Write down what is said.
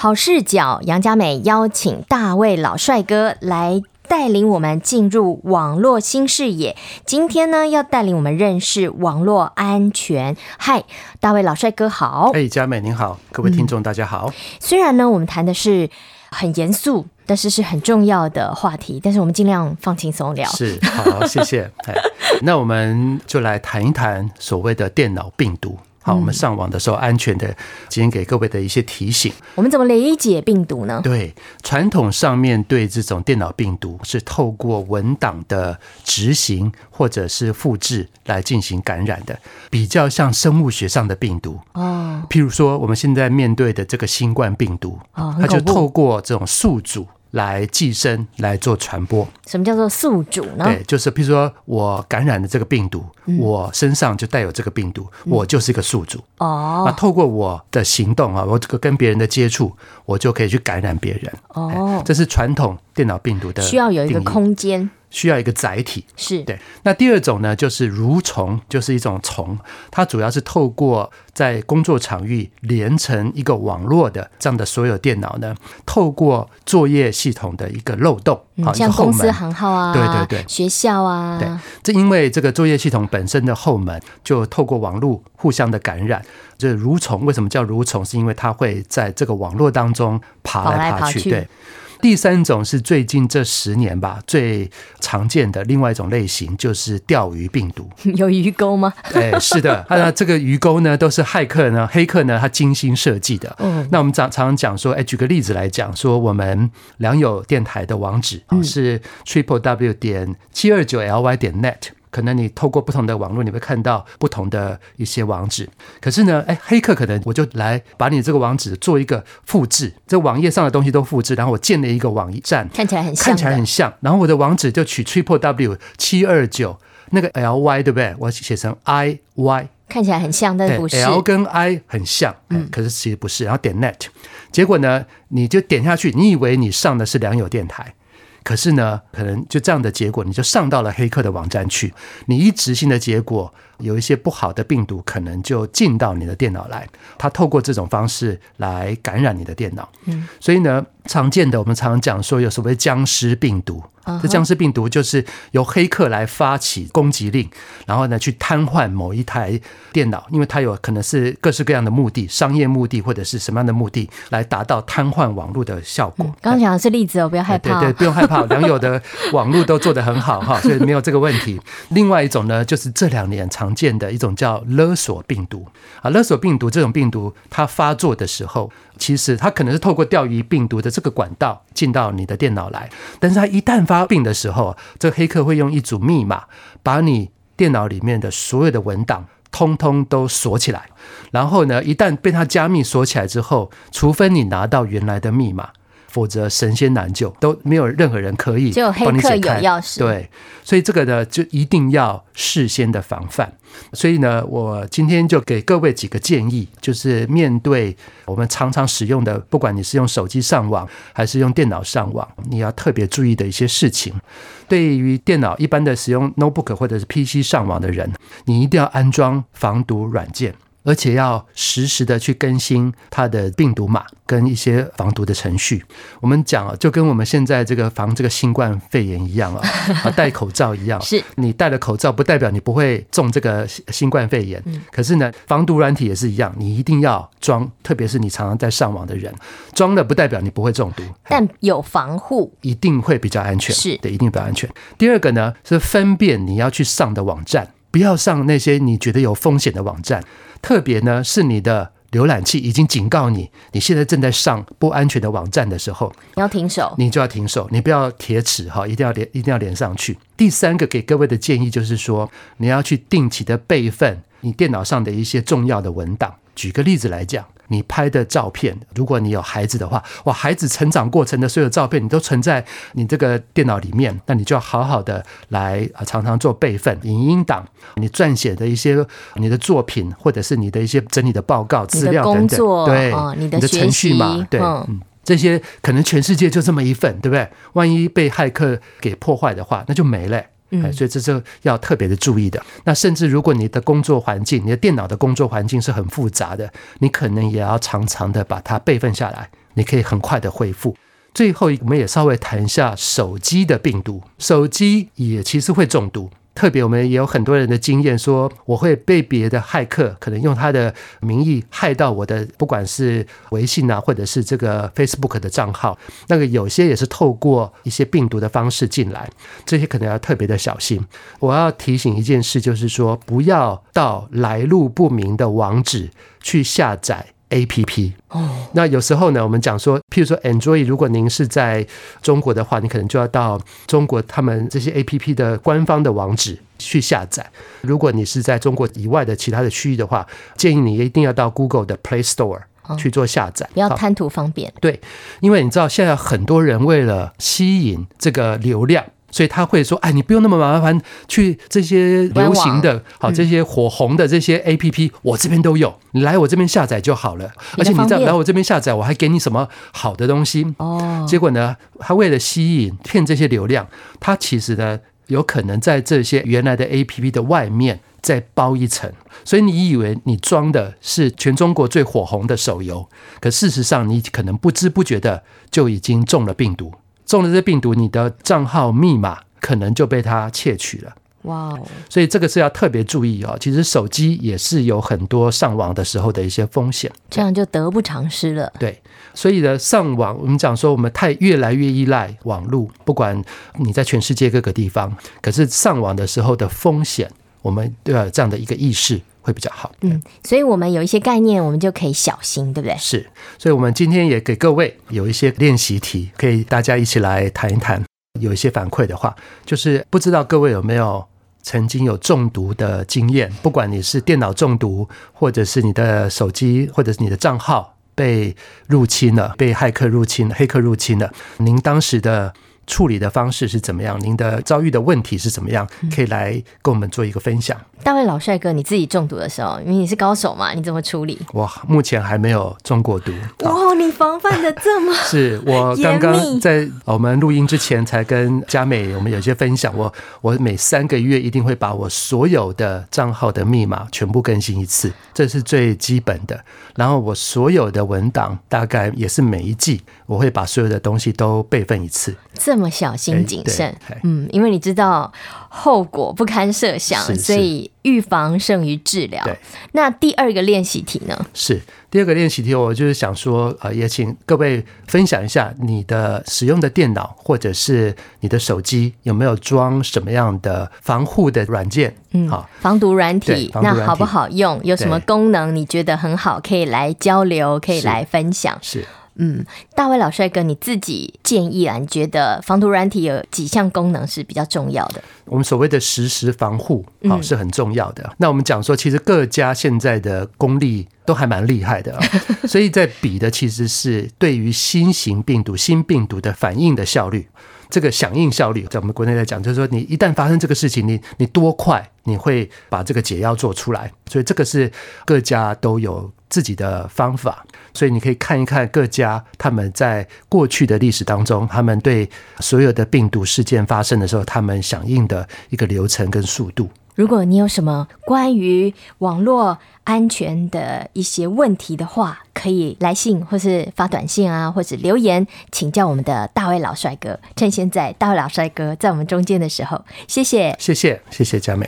好视角，杨佳美邀请大卫老帅哥来带领我们进入网络新视野。今天呢，要带领我们认识网络安全。嗨，大卫老帅哥好！哎，佳美您好，各位听众大家好。嗯，虽然呢，我们谈的是很严肃，但是是很重要的话题，但是我们尽量放轻松聊。是，好，谢谢。哎，那我们就来谈一谈所谓的电脑病毒。好，我们上网的时候安全的，今天给各位的一些提醒。我们怎么理解病毒呢？对，传统上面对这种电脑病毒是透过文档的执行或者是复制来进行感染的，比较像生物学上的病毒哦。譬如说，我们现在面对的这个新冠病毒，它就透过这种宿主。来寄生来做传播。什么叫做宿主呢？对，就是譬如说我感染了这个病毒，嗯、我身上就带有这个病毒，嗯、我就是一个宿主。哦，那透过我的行动啊，我这个跟别人的接触，我就可以去感染别人。哦，这是传统电脑病毒的需要有一个空间。需要一个载体，是对。那第二种呢，就是蠕虫，就是一种虫，它主要是透过在工作场域连成一个网络的这样的所有电脑呢，透过作业系统的一个漏洞，好、嗯，像公司行号啊，对对对，学校啊，对。这因为这个作业系统本身的后门就透过网络互相的感染，这蠕虫为什么叫蠕虫？是因为它会在这个网络当中爬来爬去，爬去对。第三种是最近这十年吧，最常见的另外一种类型就是钓鱼病毒。有鱼钩吗？哎，是的，那这个鱼钩呢，都是骇客呢，黑客呢，他精心设计的。嗯，那我们常常讲说，哎，举个例子来讲，说我们良友电台的网址啊是 triple w 点七二九 ly 点 net。可能你透过不同的网络，你会看到不同的一些网址。可是呢，哎，黑客可能我就来把你这个网址做一个复制，这网页上的东西都复制，然后我建了一个网站，看起来很像，看起来很像。然后我的网址就取 triple w 七二九那个 l y 对不对？我写成 i y，看起来很像，但是不是 l 跟 i 很像，嗯，可是其实不是。然后点 net，结果呢，你就点下去，你以为你上的是良友电台。可是呢，可能就这样的结果，你就上到了黑客的网站去。你一执行的结果，有一些不好的病毒可能就进到你的电脑来，它透过这种方式来感染你的电脑。嗯，所以呢，常见的我们常常讲说有所谓僵尸病毒。这僵尸病毒就是由黑客来发起攻击令，然后呢去瘫痪某一台电脑，因为它有可能是各式各样的目的，商业目的或者是什么样的目的，来达到瘫痪网络的效果。刚刚讲的是例子哦，不要害怕。对对，不用害怕，良友的网络都做得很好哈，所以没有这个问题。另外一种呢，就是这两年常见的一种叫勒索病毒啊，勒索病毒这种病毒它发作的时候。其实它可能是透过钓鱼病毒的这个管道进到你的电脑来，但是它一旦发病的时候，这黑客会用一组密码把你电脑里面的所有的文档通通都锁起来，然后呢，一旦被它加密锁起来之后，除非你拿到原来的密码。否则神仙难救，都没有任何人可以帮你解开。对，所以这个呢，就一定要事先的防范。所以呢，我今天就给各位几个建议，就是面对我们常常使用的，不管你是用手机上网还是用电脑上网，你要特别注意的一些事情。对于电脑一般的使用 notebook 或者是 PC 上网的人，你一定要安装防毒软件。而且要实时的去更新它的病毒码跟一些防毒的程序。我们讲啊，就跟我们现在这个防这个新冠肺炎一样啊，啊戴口罩一样。是你戴了口罩，不代表你不会中这个新冠肺炎。可是呢，防毒软体也是一样，你一定要装，特别是你常常在上网的人，装了不代表你不会中毒，但有防护，一定会比较安全。是对，一定比较安全。第二个呢，是分辨你要去上的网站，不要上那些你觉得有风险的网站。特别呢，是你的浏览器已经警告你，你现在正在上不安全的网站的时候，你要停手，你就要停手，你不要铁齿哈，一定要连，一定要连上去。第三个给各位的建议就是说，你要去定期的备份你电脑上的一些重要的文档。举个例子来讲。你拍的照片，如果你有孩子的话，哇，孩子成长过程的所有照片，你都存在你这个电脑里面，那你就要好好的来啊，常常做备份，影音档，你撰写的一些你的作品，或者是你的一些整理的报告资料等等，对，你的程序嘛，对，嗯，这些可能全世界就这么一份，对不对？万一被骇客给破坏的话，那就没了。嗯，所以这是要特别的注意的。那甚至如果你的工作环境，你的电脑的工作环境是很复杂的，你可能也要常常的把它备份下来。你可以很快的恢复。最后，我们也稍微谈一下手机的病毒，手机也其实会中毒。特别，我们也有很多人的经验，说我会被别的骇客可能用他的名义害到我的，不管是微信啊，或者是这个 Facebook 的账号。那个有些也是透过一些病毒的方式进来，这些可能要特别的小心。我要提醒一件事，就是说不要到来路不明的网址去下载。A P P 哦，那有时候呢，我们讲说，譬如说 Android，如果您是在中国的话，你可能就要到中国他们这些 A P P 的官方的网址去下载。如果你是在中国以外的其他的区域的话，建议你一定要到 Google 的 Play Store 去做下载，不要贪图方便。对，因为你知道现在很多人为了吸引这个流量。所以他会说：“哎，你不用那么麻烦，去这些流行的、好这些火红的这些 APP，我这边都有，你来我这边下载就好了。而且你再来我这边下载，我还给你什么好的东西哦。结果呢，他为了吸引骗这些流量，他其实呢有可能在这些原来的 APP 的外面再包一层。所以你以为你装的是全中国最火红的手游，可事实上你可能不知不觉的就已经中了病毒。”中了这病毒，你的账号密码可能就被他窃取了。哇哦！所以这个是要特别注意哦。其实手机也是有很多上网的时候的一些风险，这样就得不偿失了。对，所以呢，上网我们讲说，我们太越来越依赖网络，不管你在全世界各个地方，可是上网的时候的风险，我们都要有这样的一个意识。会比较好，嗯，所以我们有一些概念，我们就可以小心，对不对？是，所以，我们今天也给各位有一些练习题，可以大家一起来谈一谈。有一些反馈的话，就是不知道各位有没有曾经有中毒的经验？不管你是电脑中毒，或者是你的手机，或者是你的账号被入侵了，被骇客入侵，黑客入侵了，您当时的。处理的方式是怎么样？您的遭遇的问题是怎么样？可以来跟我们做一个分享。大卫老帅哥，你自己中毒的时候，因为你是高手嘛，你怎么处理？我目前还没有中过毒。哇，你防范的这么 是我刚刚在我们录音之前才跟佳美我们有些分享。我我每三个月一定会把我所有的账号的密码全部更新一次，这是最基本的。然后我所有的文档大概也是每一季我会把所有的东西都备份一次。这么小心谨慎，嗯，因为你知道后果不堪设想，是是，所以预防胜于治疗。那第二个练习题呢？是第二个练习题，我就是想说，呃，也请各位分享一下你的使用的电脑或者是你的手机有没有装什么样的防护的软件？嗯，好，防毒软体，那好不好用？有什么功能你觉得很好，可以来交流，可以来分享。是。是嗯，大卫老帅哥，你自己建议啊？你觉得防毒软体有几项功能是比较重要的？我们所谓的实时防护啊，是很重要的。嗯、那我们讲说，其实各家现在的功力都还蛮厉害的啊，所以在比的其实是对于新型病毒、新病毒的反应的效率。这个响应效率，在我们国内来讲，就是说你一旦发生这个事情，你你多快你会把这个解药做出来？所以这个是各家都有自己的方法，所以你可以看一看各家他们在过去的历史当中，他们对所有的病毒事件发生的时候，他们响应的一个流程跟速度。如果你有什么关于网络安全的一些问题的话，可以来信或是发短信啊，或者留言请教我们的大卫老帅哥。趁现在大卫老帅哥在我们中间的时候，谢谢，谢谢，谢谢佳美。